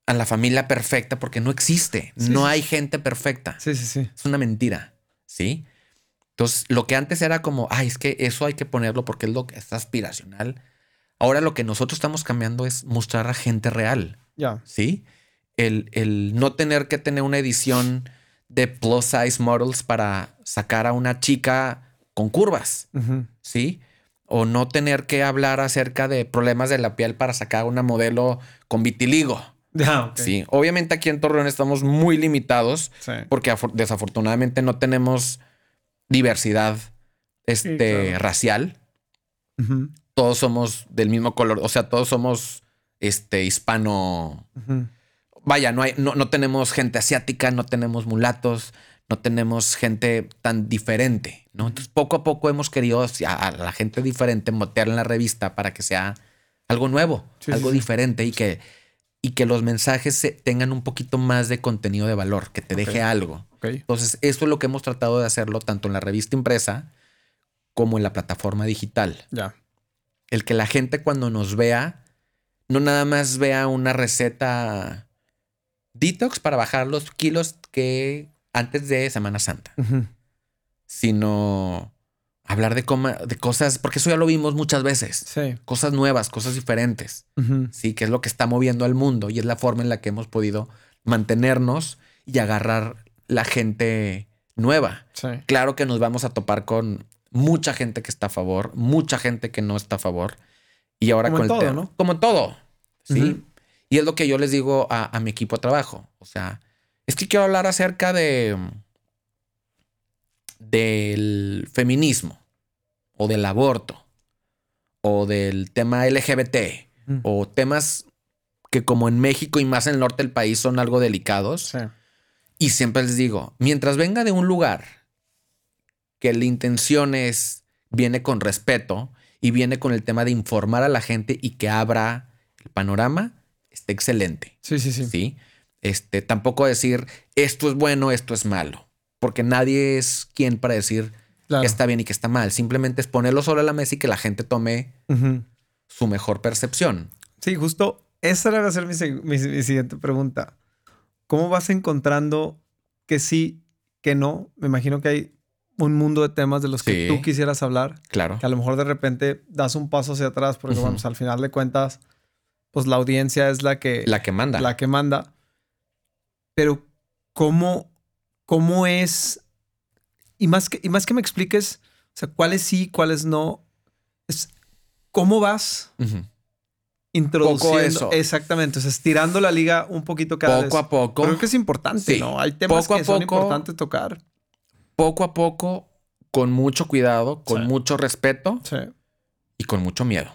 a la familia perfecta porque no existe. no hay gente perfecta. Sí, sí, sí. Es una mentira. ¿Sí? Entonces, lo que antes era como, ay, es que eso hay que ponerlo porque es lo que es aspiracional. Ahora lo que nosotros estamos cambiando es mostrar a gente real. Ya. ¿Sí? El, el, no tener que tener una edición de plus size models para sacar a una chica con curvas. ¿Sí? O no tener que hablar acerca de problemas de la piel para sacar a una modelo con vitiligo. Ah, sí, obviamente aquí en Torreón estamos muy limitados porque desafortunadamente no tenemos diversidad este, racial. Todos somos del mismo color, o sea, todos somos este, hispano. Vaya, no, hay, no, no tenemos gente asiática, no tenemos mulatos, no tenemos gente tan diferente, ¿no? Entonces, poco a poco hemos querido a, la gente diferente motear en la revista para que sea algo nuevo, algo diferente y que y que los mensajes tengan un poquito más de contenido de valor, que te deje algo. Entonces, esto es lo que hemos tratado de hacerlo tanto en la revista impresa como en la plataforma digital. Ya. El que la gente cuando nos vea, no nada más vea una receta detox para bajar los kilos que antes de Semana Santa, sino hablar de, de cosas, porque eso ya lo vimos muchas veces. Sí. Cosas nuevas, cosas diferentes. Sí, que es lo que está moviendo al mundo y es la forma en la que hemos podido mantenernos y agarrar la gente nueva. Sí. Claro que nos vamos a topar con mucha gente que está a favor, mucha gente que no está a favor. Y ahora con el todo, ¿no? Como todo. Sí. Y es lo que yo les digo a, a mi equipo de trabajo. O sea, es que quiero hablar acerca de del feminismo o del aborto o del tema LGBT Mm. o temas que como en México y más en el norte del país son algo delicados. Sí. Y siempre les digo, mientras venga de un lugar que la intención es, viene con respeto y viene con el tema de informar a la gente y que abra el panorama, está excelente. Sí, sí, sí. ¿sí? Este, tampoco decir esto es bueno, esto es malo, porque nadie es quien para decir Claro. que está bien y que está mal. Simplemente es ponerlo sobre la mesa y que la gente tome su mejor percepción. Sí, justo esa era a ser mi, mi- mi siguiente pregunta. ¿Cómo vas encontrando que sí, que no? Me imagino que hay un mundo de temas de los que tú quisieras hablar, Claro. que a lo mejor de repente das un paso hacia atrás, porque bueno, pues, al final de cuentas, pues la audiencia es la que, La que manda. la que manda. Pero, ¿cómo, cómo es? Y más, que, y más que me expliques, o sea, cuáles sí, cuáles no, es cómo vas Ujú. introduciendo. eso. Exactamente, o sea, estirando la liga un poquito cada Poco vez. a poco. Creo que es importante, Sí. ¿no? Hay temas Poco a que son poco. importantes tocar. poco a poco, con mucho cuidado, con Sí. mucho respeto Sí. y con mucho miedo.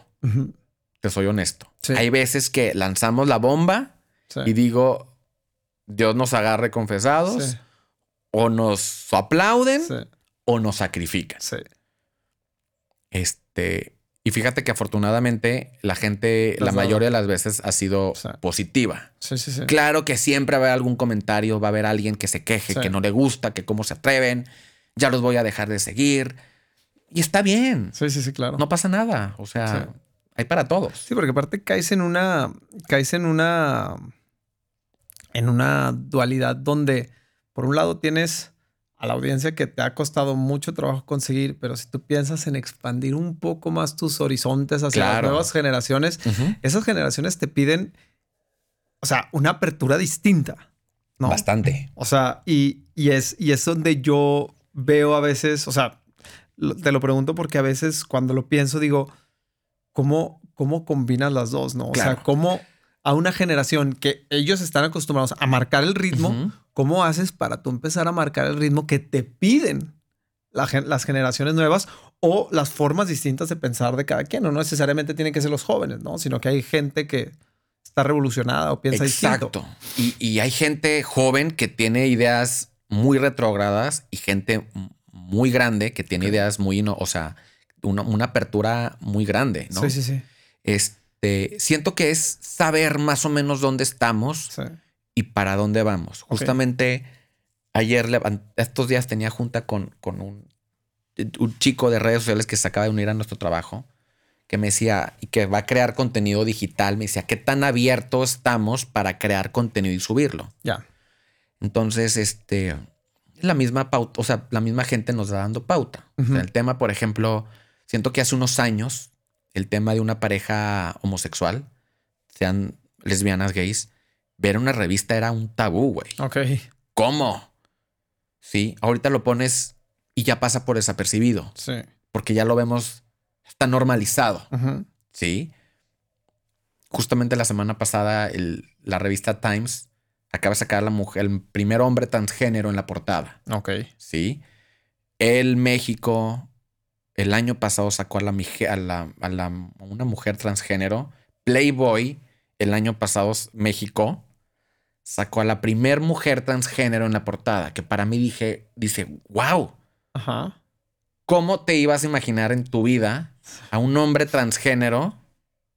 Te soy honesto. Hay veces que lanzamos la bomba y digo, Dios nos agarre confesados, Sí. O nos aplauden Sí. o nos sacrifican. Sí. Este, y fíjate que afortunadamente la gente, la mayoría de las veces ha sido Sí. positiva. Sí, sí, sí. Claro que siempre va a haber algún comentario, va a haber alguien que se queje, Sí. que no le gusta, que cómo se atreven, ya los voy a dejar de seguir. Y está bien, Sí, sí, sí, claro. no pasa nada. O sea, Sí. hay para todos. Sí, porque aparte caes en una. caes en una. en una dualidad donde, por un lado, tienes a la audiencia que te ha costado mucho trabajo conseguir, pero si tú piensas en expandir un poco más tus horizontes hacia las nuevas generaciones, esas generaciones te piden, o sea, una apertura distinta. ¿no? Bastante. O sea, y, y es, y es donde yo veo a veces, o sea, te lo pregunto porque a veces cuando lo pienso digo, ¿cómo, cómo combinas las dos? ¿no? O sea. ¿cómo a una generación que ellos están acostumbrados a marcar el ritmo. ¿Cómo haces para tú empezar a marcar el ritmo que te piden la las generaciones nuevas o las formas distintas de pensar de cada quien? No necesariamente tienen que ser los jóvenes, ¿no? Sino que hay gente que está revolucionada o piensa distinto. Exacto. Y, y hay gente joven que tiene ideas muy retrógradas y gente muy grande que tiene ideas muy, o sea, una, una apertura muy grande, ¿no? Sí, sí, sí. Este, siento que es saber más o menos dónde estamos sí. Y para dónde vamos. Justamente ayer, estos días tenía junta con, con un, un chico de redes sociales que se acaba de unir a nuestro trabajo, que me decía, y que va a crear contenido digital, me decía, ¿qué tan abiertos estamos para crear contenido y subirlo? Ya. Entonces, este, la misma pauta, o sea, la misma gente nos va dando pauta. O sea, Ujú. el tema, por ejemplo, siento que hace unos años, el tema de una pareja homosexual, sean lesbianas, gays, ver una revista era un tabú, güey. Ok. ¿Cómo? Sí, ahorita lo pones y ya pasa por desapercibido, Sí. porque ya lo vemos, está normalizado. ¿sí? Justamente la semana pasada, el- la revista Times acaba de sacar a la mujer, el primer hombre transgénero en la portada, Ok. ¿sí? El México, el año pasado sacó a, la, a, la- a la- a una mujer transgénero. Playboy, el año pasado, México, sacó a la primer mujer transgénero en la portada, que para mí dije, dice, wow, Ajá. ¿cómo te ibas a imaginar en tu vida a un hombre transgénero?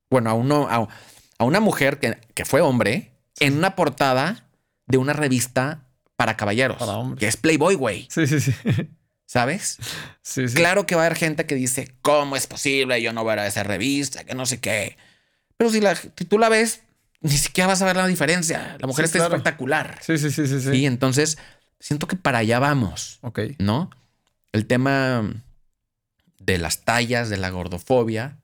Bueno, a, uno, a, a una mujer que, que fue hombre en una portada de una revista para caballeros, Para hombres. que es Playboy, güey, Sí, sí, sí. ¿sabes? Sí, sí. Claro que va a haber gente que dice, ¿cómo es posible? Yo no voy a esa revista, que no sé qué. Pero si, la, si tú la ves, ni siquiera vas a ver la diferencia. La mujer Sí, está claro. espectacular. Sí, sí, sí, sí, sí. Sí, entonces siento que para allá vamos, Ok. ¿no? El tema de las tallas, de la gordofobia,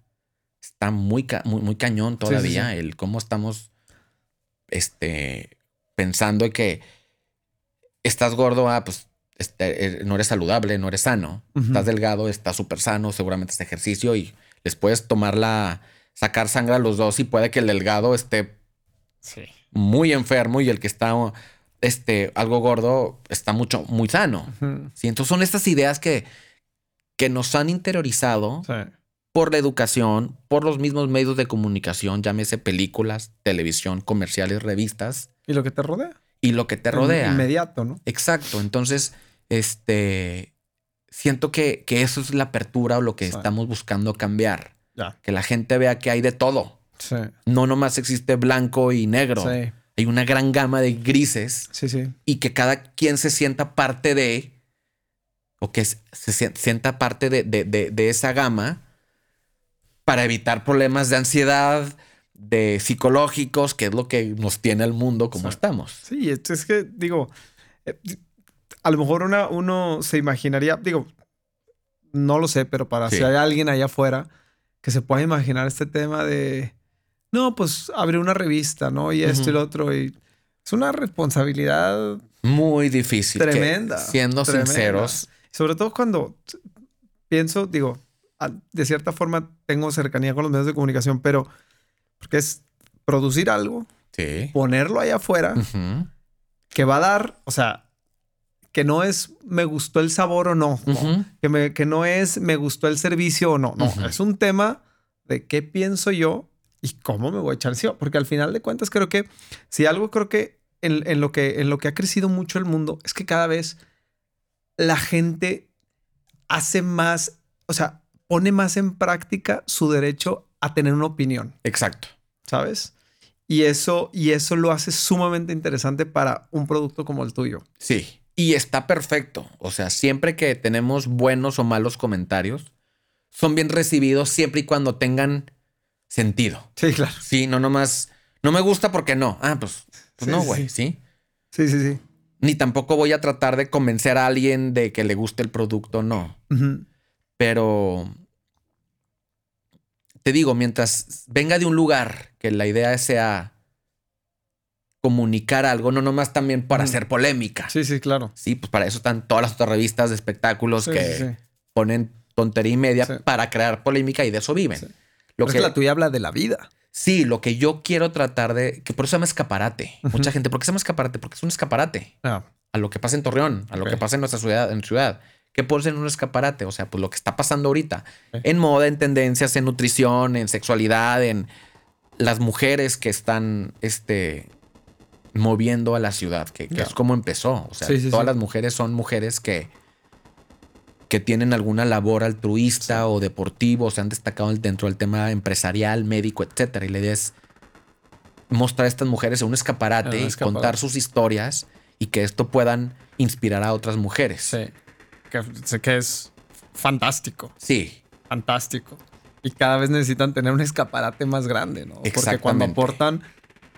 está muy, ca- muy, muy cañón todavía. sí. El cómo estamos este, pensando que estás gordo, ah, pues este, eh, no eres saludable, no eres sano. Estás delgado, estás súper sano, seguramente es ejercicio y les puedes tomar la, sacar sangre a los dos y puede que el delgado esté Sí. muy enfermo y el que está este, algo gordo está mucho, muy sano. Sí, entonces son estas ideas que, que nos han interiorizado Sí. por la educación, por los mismos medios de comunicación, llámese películas, televisión, comerciales, revistas. Y lo que te rodea. Y lo que te rodea. Inmediato, ¿no? Exacto. Entonces, este, siento que, que eso es la apertura o lo que estamos buscando cambiar. Que la gente vea que hay de todo. Sí. No nomás existe blanco y negro. Sí. Hay una gran gama de grises Sí, sí. y que cada quien se sienta parte de, o que se sienta parte de, de- de- de esa gama para evitar problemas de ansiedad, de psicológicos, que es lo que nos tiene al mundo como Sí. estamos. Sí, es, que, digo, eh, a lo mejor una, uno se imaginaría, digo, no lo sé, pero para Sí. si hay alguien allá afuera que se pueda imaginar este tema de, no, pues abrir una revista, ¿no? Y esto y lo otro. Y es una responsabilidad Muy difícil. tremenda. siendo tremenda. sinceros. Sobre todo cuando pienso, digo, de cierta forma tengo cercanía con los medios de comunicación, pero porque es producir algo, Sí. ponerlo allá afuera, que va a dar, o sea, que no es me gustó el sabor o no, que, me- que no es me gustó el servicio o no, no, es un tema de qué pienso yo y cómo me voy a echar encima, porque al final de cuentas creo que si algo creo que en, en lo que en lo que ha crecido mucho el mundo es que cada vez la gente hace más, o sea, pone más en práctica su derecho a tener una opinión. Exacto. ¿sabes? Y eso, y eso lo hace sumamente interesante para un producto como el tuyo. Sí. Y está perfecto. O sea, siempre que tenemos buenos o malos comentarios, son bien recibidos siempre y cuando tengan sentido. Sí, claro. Sí, no nomás. No me gusta porque no. Ah, pues, pues Sí, no, güey. sí. Sí. Sí, sí, sí. Ni tampoco voy a tratar de convencer a alguien de que le guste el producto, no. Pero te digo, mientras venga de un lugar que la idea sea comunicar algo, no nomás también para Ujú. hacer polémica. Sí. Sí, sí, claro. pues para eso están todas las otras revistas de espectáculos Sí, que sí, sí. ponen tontería y media Sí. para crear polémica y de eso viven. Sí. Lo Pero es que, que la tuya habla de la vida. sí, lo que yo quiero tratar de, que por eso se llama escaparate. Mucha gente, ¿por qué se llama escaparate? Porque es un escaparate Ah, a lo que pasa en Torreón, a lo que pasa en nuestra ciudad, en ciudad. ¿Qué puede ser un escaparate? O sea, pues lo que está pasando ahorita en moda, en tendencias, en nutrición, en sexualidad, en las mujeres que están este, moviendo a la ciudad, que, es como empezó. O sea, Sí, sí, todas sí. las mujeres son mujeres que, que tienen alguna labor altruista o deportivo, se han destacado dentro del tema empresarial, médico, etcétera. Y la idea es mostrar a estas mujeres en un escaparate, En un y contar sus historias y que esto puedan inspirar a otras mujeres. sí. Que sé que es fantástico. Sí, Fantástico. Y cada vez necesitan tener un escaparate más grande, ¿no? Porque cuando aportan,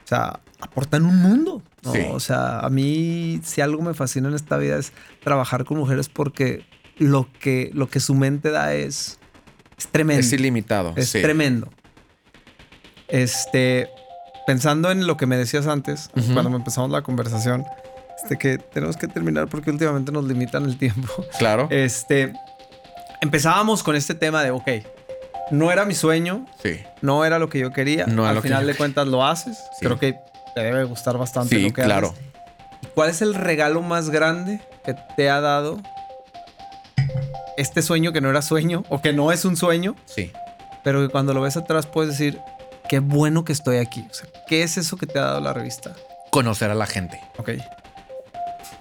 o sea, aportan un mundo. ¿no? Sí. O sea, a mí, si algo me fascina en esta vida es trabajar con mujeres porque lo que, lo que su mente da es, es tremendo. es ilimitado. Es sí. tremendo. Este, pensando en lo que me decías antes, cuando empezamos la conversación, este, que tenemos que terminar porque últimamente nos limitan el tiempo. Claro. Este, empezábamos con este tema de, ok, no era mi sueño, sí. no era lo que yo quería. No Al final yo de cuentas lo haces. Sí. Creo que te debe gustar bastante Sí, lo que claro. haces. ¿Cuál es el regalo más grande que te ha dado este sueño que no era sueño o que no es un sueño? Sí. pero que cuando lo ves atrás puedes decir, qué bueno que estoy aquí. O sea, ¿qué es eso que te ha dado la revista? Conocer a la gente. Ok.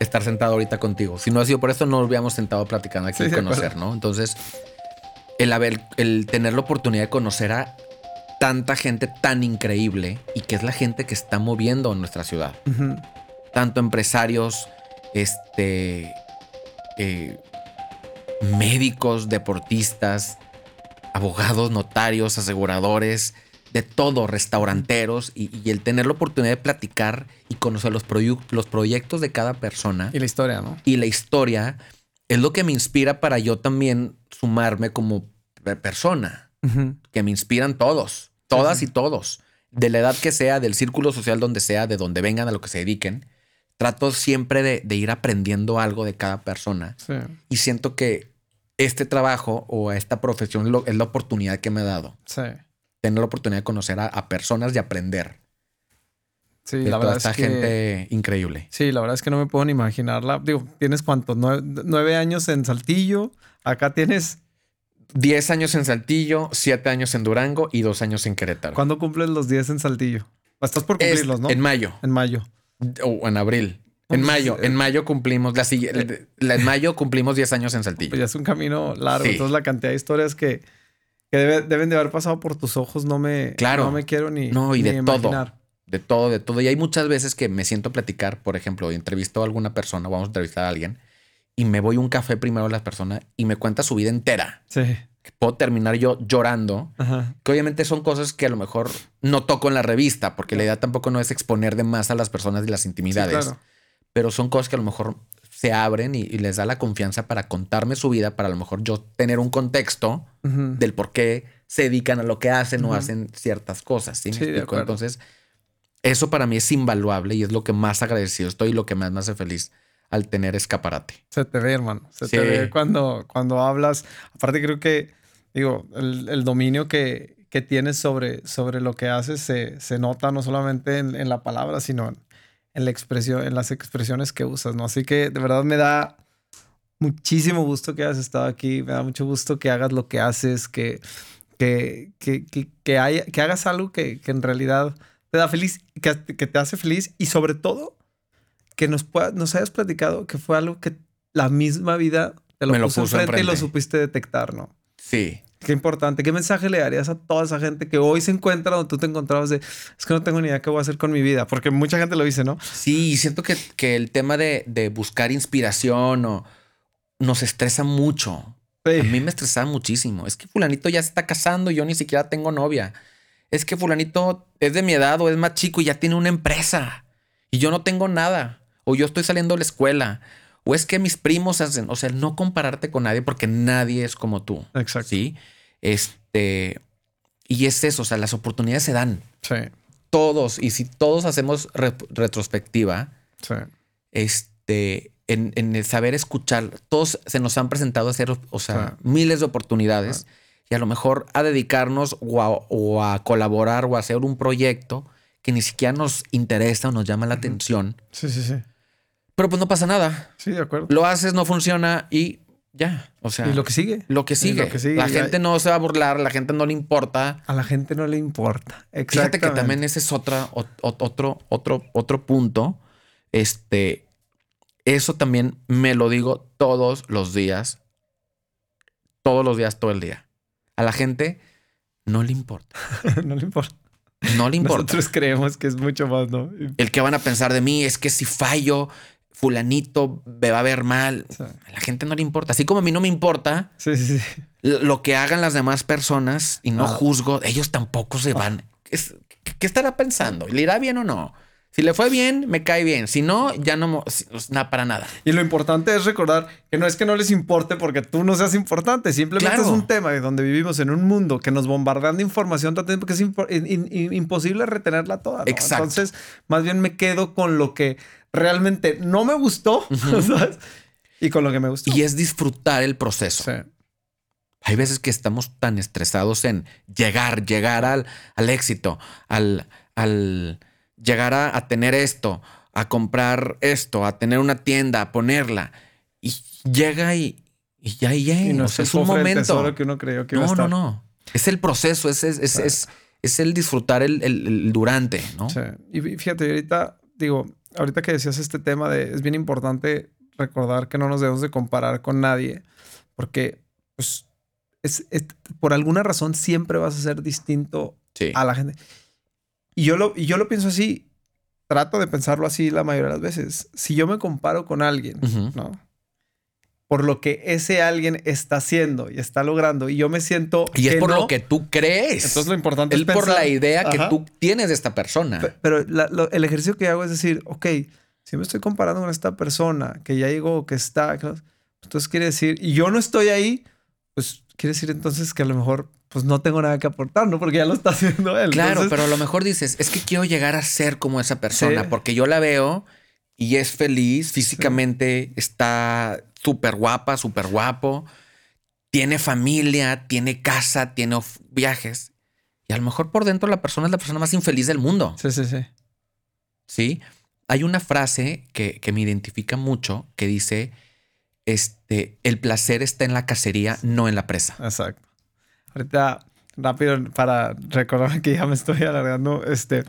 Estar sentado ahorita contigo. Si no ha sido por esto, no nos hubiéramos sentado platicando aquí Sí, y de conocer. ¿no? Entonces, el haber, el tener la oportunidad de conocer a tanta gente tan increíble y que es la gente que está moviendo nuestra ciudad. Tanto empresarios, este, eh, médicos, deportistas, abogados, notarios, aseguradores, de todo, restauranteros, y, y el tener la oportunidad de platicar y conocer los, los proyectos de cada persona Y la historia, ¿no? y la historia es lo que me inspira para yo también sumarme como pe- persona, que me inspiran todos, todas y todos, de la edad que sea, del círculo social donde sea, de donde vengan, a lo que se dediquen. Trato siempre de, de ir aprendiendo algo de cada persona Sí. y siento que este trabajo o esta profesión es la oportunidad que me ha dado. Sí. Tener la oportunidad de conocer a, a personas y aprender Sí, de la toda verdad esta es que... gente increíble. Sí, la verdad es que no me puedo ni imaginarla. Digo, ¿tienes cuántos? Nueve, nueve años en Saltillo. Acá tienes 10 años en Saltillo, 7 años en Durango y 2 años en Querétaro. ¿Cuándo cumples los 10 en Saltillo? Estás por Es cumplirlos, ¿no? En mayo En mayo. o en abril. En Pues, mayo, eh, en mayo cumplimos la siguiente. la- En mayo cumplimos 10 años en Pues Saltillo. ya es un camino largo. Sí. Entonces la cantidad de historias que, que debe- deben de haber pasado por tus ojos no me, Claro. no me quiero ni, No, y ni de todo. De todo, de todo. Y hay muchas veces que me siento a platicar, por ejemplo, entrevisto a alguna persona, vamos a entrevistar a alguien, y me voy a un café primero a la persona y me cuenta su vida entera. Sí. Que puedo terminar yo llorando, Ajá. que obviamente son cosas que a lo mejor no toco en la revista, porque la idea tampoco no es exponer de más a las personas y las Sí, intimidades, claro. pero son cosas que a lo mejor se abren y, y les da la confianza para contarme su vida, para a lo mejor yo tener un contexto del por qué se dedican a lo que hacen o hacen ciertas cosas. ¿sí? ¿Me Sí, de explico? Entonces, eso para mí es invaluable y es lo que más agradecido estoy y lo que más me hace feliz al tener escaparate. Se te ve, hermano. Se Sí. te ve cuando, cuando hablas. Aparte, creo que, digo, el, el dominio que, que tienes sobre, sobre lo que haces se, se nota no solamente en, en la palabra, sino en, en la expresión, en las expresiones que usas, ¿no? Así que de verdad me da muchísimo gusto que hayas estado aquí. Me da mucho gusto que hagas lo que haces, que, que, que, que, que haya- que hagas algo que, que en realidad te da feliz, que, que te hace feliz y sobre todo que nos, pueda- nos hayas platicado que fue algo que la misma vida te lo, Me lo puso, puso enfrente y lo supiste detectar, ¿no? Sí. Qué importante. ¿Qué mensaje le darías a toda esa gente que hoy se encuentra donde tú te encontrabas de es que no tengo ni idea qué voy a hacer con mi vida? Porque mucha gente lo dice, ¿no? Sí, siento que, que el tema de, de buscar inspiración o nos estresa mucho. Sí. A mí me estresaba muchísimo. Es que fulanito ya se está casando y yo ni siquiera tengo novia. Es que fulanito es de mi edad o es más chico y ya tiene una empresa y yo no tengo nada. O yo estoy saliendo de la escuela. O es que mis primos hacen, o sea, no compararte con nadie porque nadie es como tú. Exacto. Sí. Este, y es eso, o sea, las oportunidades se dan. Sí. Todos, y si todos hacemos re- retrospectiva, Sí. este, en, en el saber escuchar, todos se nos han presentado hacer, o sea, Sí. miles de oportunidades y a lo mejor a dedicarnos o a, o a colaborar o a hacer un proyecto que ni siquiera nos interesa o nos llama la atención, Sí, sí, sí. pero pues no pasa nada. Sí, de acuerdo. Lo haces, no funciona y ya. O sea, y lo que sigue. lo que sigue. lo que sigue, La gente hay- no se va a burlar, la gente no le importa. A la gente no le importa. Fíjate que también ese es otra, ot- ot- otro, otro, otro punto. Este, eso también me lo digo todos los días. Todos los días, todo el día. A la gente no le importa. no le importa. No le importa. Nosotros creemos que es mucho más, ¿no? El que van a pensar de mí es que si fallo, fulanito me va a ver mal. Sí. A la gente no le importa. Así como a mí no me importa Sí, sí, lo que hagan las demás personas y no Ah. juzgo, ellos tampoco se van. ¿Qué, qué estará pensando? ¿Le irá bien o no? Si le fue bien, me cae bien. Si no, ya no, pues, nada para nada. Y lo importante es recordar que no es que no les importe porque tú no seas importante, simplemente Claro. es un tema de donde vivimos en un mundo que nos bombardean de información tanto tiempo que es impo- in- in- imposible retenerla toda. ¿no? Exacto. Entonces, más bien me quedo con lo que realmente no me gustó, ¿sabes? Y con lo que me gustó. Y es disfrutar el proceso. Sí. Hay veces que estamos tan estresados en llegar, llegar al, al éxito, al, al llegar a, a tener esto, a comprar esto, a tener una tienda, a ponerla. Y llega y, y ya, y ya. Y no o es, sea, es un momento. que uno creyó que iba a No, no, no. Es el proceso, es, es, es, es, es el disfrutar el, el- el durante, ¿no? Sí. Y fí- fíjate, ahorita, digo, ahorita que decías este tema de es bien importante recordar que no nos debemos de comparar con nadie, porque pues es, es- por alguna razón siempre vas a ser distinto Sí. a la gente. Y yo lo, y yo lo pienso así, trato de pensarlo así la mayoría de las veces. Si yo me comparo con alguien, Ujú. ¿no? Por lo que ese alguien está haciendo y está logrando, y yo me siento. Y es que por no, lo que tú crees. Entonces lo importante es es por la idea que Ajá. tú tienes de esta persona. Pe- Pero la- lo- el ejercicio que hago es decir, ok, si me estoy comparando con esta persona que ya llegó, que está, que no- entonces quiere decir, y yo no estoy ahí, pues quiere decir entonces que a lo mejor pues no tengo nada que aportar, ¿no? Porque ya lo está haciendo él. Claro, Entonces, pero a lo mejor dices, es que quiero llegar a ser como esa persona, Sí. porque yo la veo y es feliz, físicamente está súper guapa, súper guapo, tiene familia, tiene casa, tiene viajes. Y a lo mejor por dentro la persona es la persona más infeliz del mundo. Sí, sí, sí. ¿sí? Hay una frase que, que me identifica mucho que dice, este, el placer está en la cacería, no en la presa. Exacto. ahorita rápido para recordar que ya me estoy alargando, este,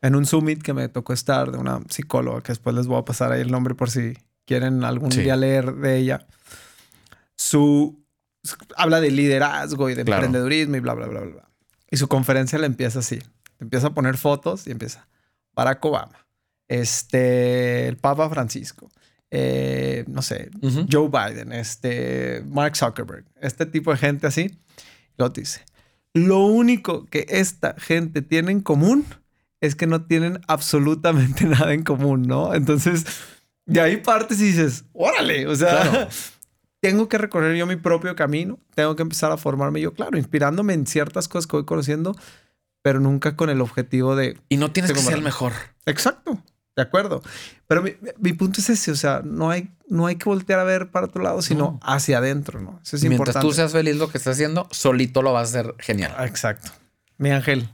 en un summit que me tocó estar de una psicóloga, que después les voy a pasar ahí el nombre por si quieren algún día leer de ella. Su, habla de liderazgo y de emprendedurismo y bla, bla, bla, bla. Y su conferencia le empieza así. Empieza a poner fotos y empieza Barack Obama, este, el Papa Francisco, eh, no sé, Joe Biden, este, Mark Zuckerberg, este tipo de gente así. Lo dice. Lo único que esta gente tiene en común es que no tienen absolutamente nada en común, ¿no? Entonces, de ahí partes y dices, órale, o sea, tengo que recorrer yo mi propio camino, tengo que empezar a formarme yo, claro, inspirándome en ciertas cosas que voy conociendo, pero nunca con el objetivo de... Y no tienes que ser el mejor. Exacto, de acuerdo. Pero mi, punto es ese, o sea, no hay, no hay que voltear a ver para otro lado, sino hacia adentro, ¿no? Eso es Mientras tú seas feliz lo que estás haciendo, solito lo vas a hacer genial. Exacto. Mi ángel,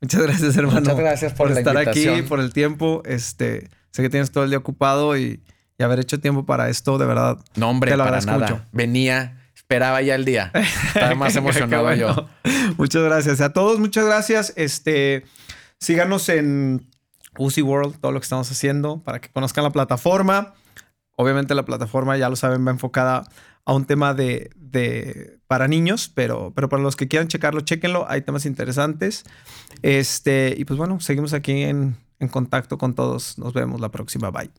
muchas gracias, hermano. Muchas gracias por, estar aquí, por el tiempo. Este, sé que tienes todo el día ocupado y, haber hecho tiempo para esto, de verdad. No, hombre, te lo para nada. Mucho. Venía, esperaba ya el día. Estaba más emocionado yo. Muchas gracias a todos, muchas gracias. Este, síganos en Uzi World, todo lo que estamos haciendo para que conozcan la plataforma. Obviamente la plataforma, ya lo saben, va enfocada a un tema de, para niños, pero, pero para los que quieran checarlo, chequenlo. Hay temas interesantes. Este, y pues bueno, seguimos aquí en contacto con todos. Nos vemos la próxima. Bye.